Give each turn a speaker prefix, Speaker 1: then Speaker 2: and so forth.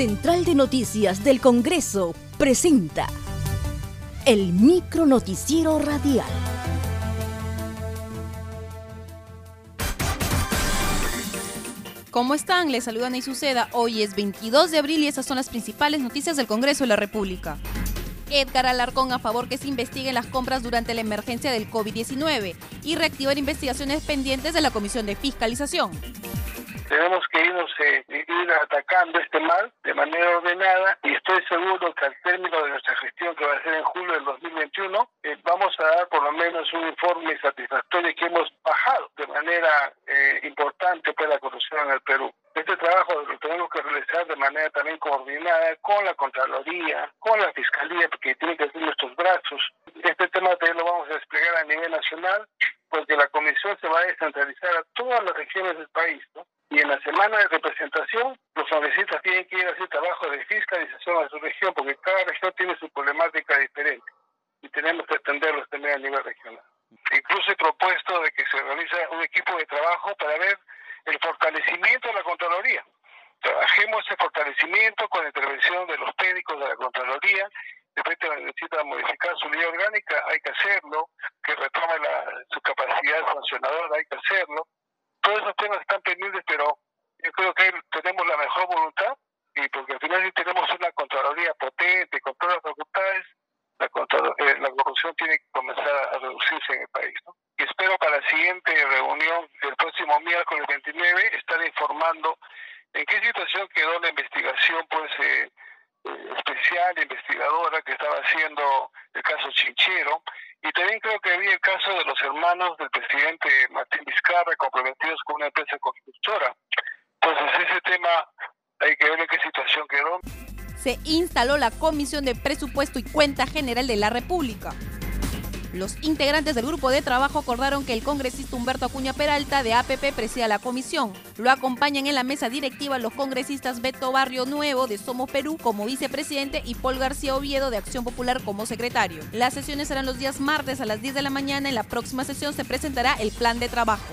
Speaker 1: Central de Noticias del Congreso presenta el micro noticiero radial.
Speaker 2: ¿Cómo están? Les saluda Ney Suceda. Hoy es 22 de abril y estas son las principales noticias del Congreso de la República. Edgar Alarcón a favor que se investiguen las compras durante la emergencia del COVID-19 y reactivar investigaciones pendientes de la Comisión de Fiscalización.
Speaker 3: Tenemos que irnos eh, ir atacando este mal de manera ordenada y estoy seguro que al término de nuestra gestión que va a ser en julio del 2021 eh, vamos a dar por lo menos un informe satisfactorio que hemos bajado de manera eh, importante pues la corrupción en el Perú. Este trabajo lo tenemos que realizar de manera también coordinada con la Contraloría, con la Fiscalía, porque tiene que ser nuestros brazos. Este tema también lo vamos a desplegar a nivel nacional, porque la comisión se va a descentralizar a todas las regiones del país, ¿no? Y en la semana de representación, los congresistas tienen que ir a hacer trabajo de fiscalización a su región, porque cada región tiene su problemática diferente y tenemos que atenderlos también a nivel regional. Incluso he propuesto de que se realice un equipo de trabajo para ver el fortalecimiento de la Contraloría. Trabajemos ese fortalecimiento con la intervención de los técnicos de la Contraloría. De repente necesita modificar su ley orgánica, hay que hacerlo. Que retome la, su capacidad sancionadora, hay que hacerlo todos esos temas están pendientes, creo que tenemos la mejor voluntad y porque al final si tenemos una Contraloría potente, con todas las facultades, la, eh, la corrupción tiene que comenzar a reducirse en el país. Y espero para la siguiente reunión, el próximo miércoles 29, estar informando en qué situación quedó la investigación pues eh, eh, especial, investigadora que estaba haciendo el caso Chinchero, y también creo que había el caso de los hermanos del presidente Martín Vizcarra comprometidos con una empresa constructora. Entonces ese tema hay que ver en qué situación quedó.
Speaker 2: Se instaló la Comisión de Presupuesto y Cuenta General de la República. Los integrantes del grupo de trabajo acordaron que el congresista Humberto Acuña Peralta de APP presida la comisión. Lo acompañan en la mesa directiva los congresistas Beto Barrio Nuevo de Somos Perú como vicepresidente y Paul García Oviedo de Acción Popular como secretario. Las sesiones serán los días martes a las 10 de la mañana. En la próxima sesión se presentará el plan de trabajo.